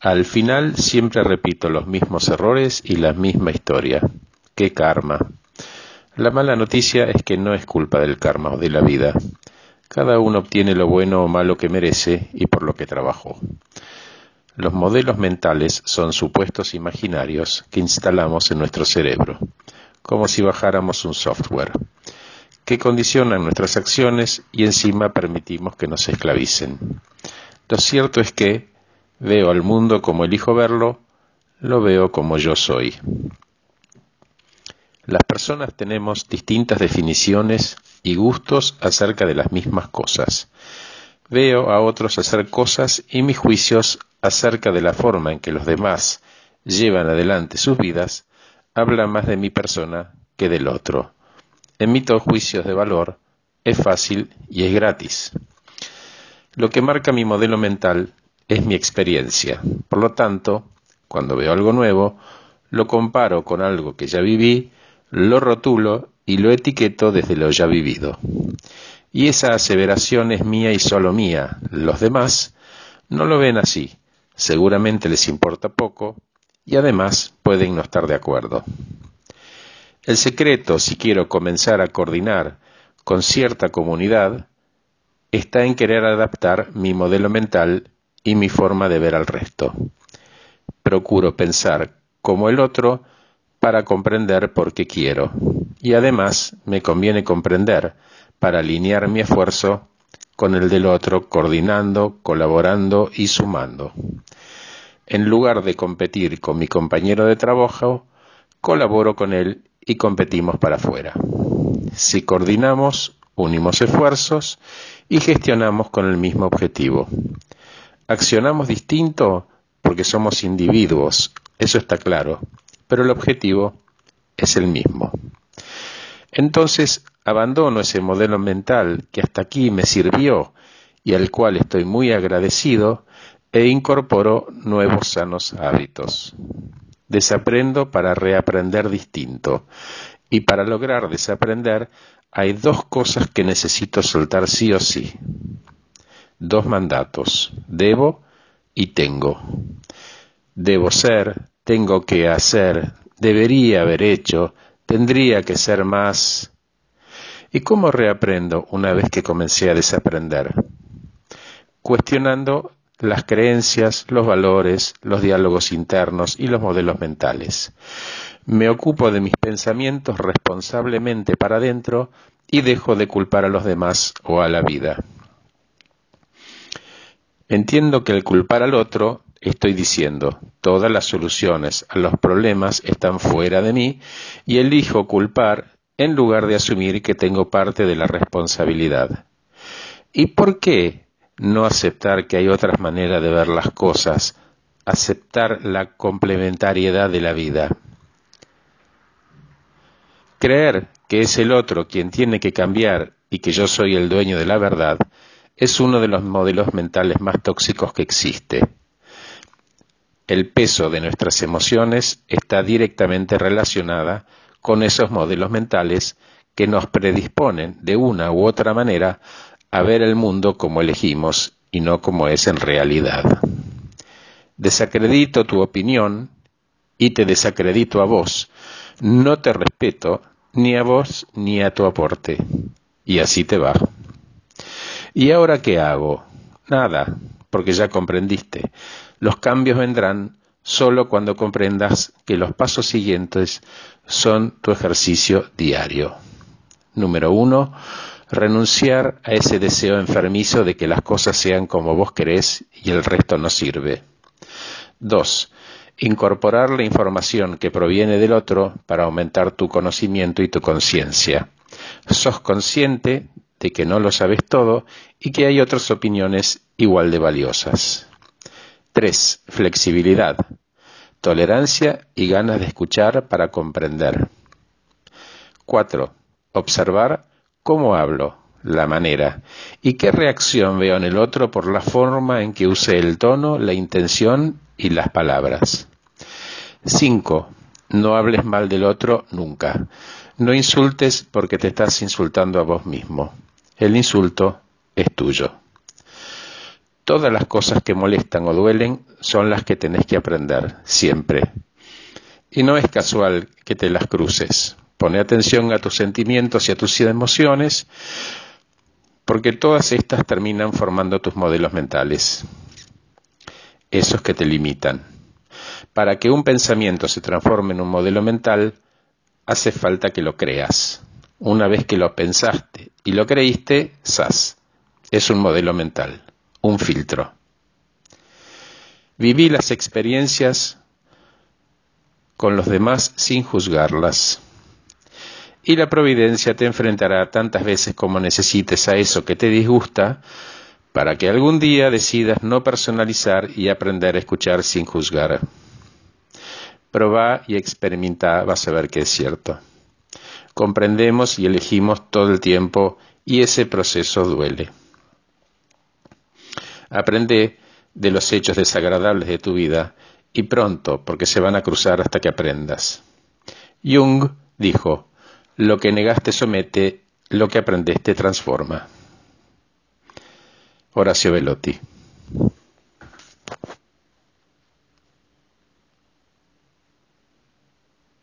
Al final siempre repito los mismos errores y la misma historia. ¡Qué karma! La mala noticia es que no es culpa del karma o de la vida. Cada uno obtiene lo bueno o malo que merece y por lo que trabajó. Los modelos mentales son supuestos imaginarios que instalamos en nuestro cerebro, como si bajáramos un software, que condicionan nuestras acciones y encima permitimos que nos esclavicen. Lo cierto es que veo al mundo como elijo verlo, lo veo como yo soy. Las personas tenemos distintas definiciones y gustos acerca de las mismas cosas. Veo a otros hacer cosas y mis juicios acerca de la forma en que los demás llevan adelante sus vidas hablan más de mi persona que del otro. Emito juicios de valor, es fácil y es gratis. Lo que marca mi modelo mental es mi experiencia. Por lo tanto, cuando veo algo nuevo, lo comparo con algo que ya viví, lo rotulo y lo etiqueto desde lo ya vivido. Y esa aseveración es mía y solo mía. Los demás no lo ven así. Seguramente les importa poco y además pueden no estar de acuerdo. El secreto, si quiero comenzar a coordinar con cierta comunidad, está en querer adaptar mi modelo mental y mi forma de ver al resto. Procuro pensar como el otro para comprender por qué quiero. Y además me conviene comprender para alinear mi esfuerzo con el del otro, coordinando, colaborando y sumando. En lugar de competir con mi compañero de trabajo, colaboro con él y competimos para afuera. Si coordinamos, unimos esfuerzos y gestionamos con el mismo objetivo. Accionamos distinto porque somos individuos, eso está claro, pero el objetivo es el mismo. Entonces abandono ese modelo mental que hasta aquí me sirvió y al cual estoy muy agradecido e incorporo nuevos sanos hábitos. Desaprendo para reaprender distinto y para lograr desaprender hay dos cosas que necesito soltar sí o sí. Dos mandatos, debo y tengo. Debo ser, tengo que hacer, debería haber hecho, tendría que ser más. ¿Y cómo reaprendo una vez que comencé a desaprender? Cuestionando las creencias, los valores, los diálogos internos y los modelos mentales. Me ocupo de mis pensamientos responsablemente para adentro y dejo de culpar a los demás o a la vida. Entiendo que el culpar al otro estoy diciendo, todas las soluciones a los problemas están fuera de mí y elijo culpar en lugar de asumir que tengo parte de la responsabilidad. ¿Y por qué no aceptar que hay otras maneras de ver las cosas? Aceptar la complementariedad de la vida. Creer que es el otro quien tiene que cambiar y que yo soy el dueño de la verdad es uno de los modelos mentales más tóxicos que existe el peso de nuestras emociones está directamente relacionada con esos modelos mentales que nos predisponen de una u otra manera a ver el mundo como elegimos y no como es en realidad. Desacredito tu opinión y te desacredito a vos. No te respeto ni a vos ni a tu aporte. Y así te va. ¿Y ahora qué hago? Nada, porque ya comprendiste. Los cambios vendrán solo cuando comprendas que los pasos siguientes son tu ejercicio diario. Número uno, renunciar a ese deseo enfermizo de que las cosas sean como vos querés y el resto no sirve. Dos, incorporar la información que proviene del otro para aumentar tu conocimiento y tu conciencia. Sos consciente de que no lo sabes todo y que hay otras opiniones igual de valiosas. 3. Flexibilidad. Tolerancia y ganas de escuchar para comprender. 4. Observar cómo hablo, la manera, y qué reacción veo en el otro por la forma en que use el tono, la intención y las palabras. 5. No hables mal del otro nunca. No insultes porque te estás insultando a vos mismo. El insulto es tuyo. Todas las cosas que molestan o duelen son las que tenés que aprender, siempre. Y no es casual que te las cruces. Pone atención a tus sentimientos y a tus emociones, porque todas estas terminan formando tus modelos mentales, esos que te limitan. Para que un pensamiento se transforme en un modelo mental, hace falta que lo creas. Una vez que lo pensaste y lo creíste, SAS. Es un modelo mental, un filtro. Viví las experiencias con los demás sin juzgarlas. Y la providencia te enfrentará tantas veces como necesites a eso que te disgusta para que algún día decidas no personalizar y aprender a escuchar sin juzgar. Proba y experimenta, vas a ver que es cierto. Comprendemos y elegimos todo el tiempo y ese proceso duele. Aprende de los hechos desagradables de tu vida y pronto, porque se van a cruzar hasta que aprendas. Jung dijo, lo que negaste somete, lo que aprendeste transforma. Horacio Velotti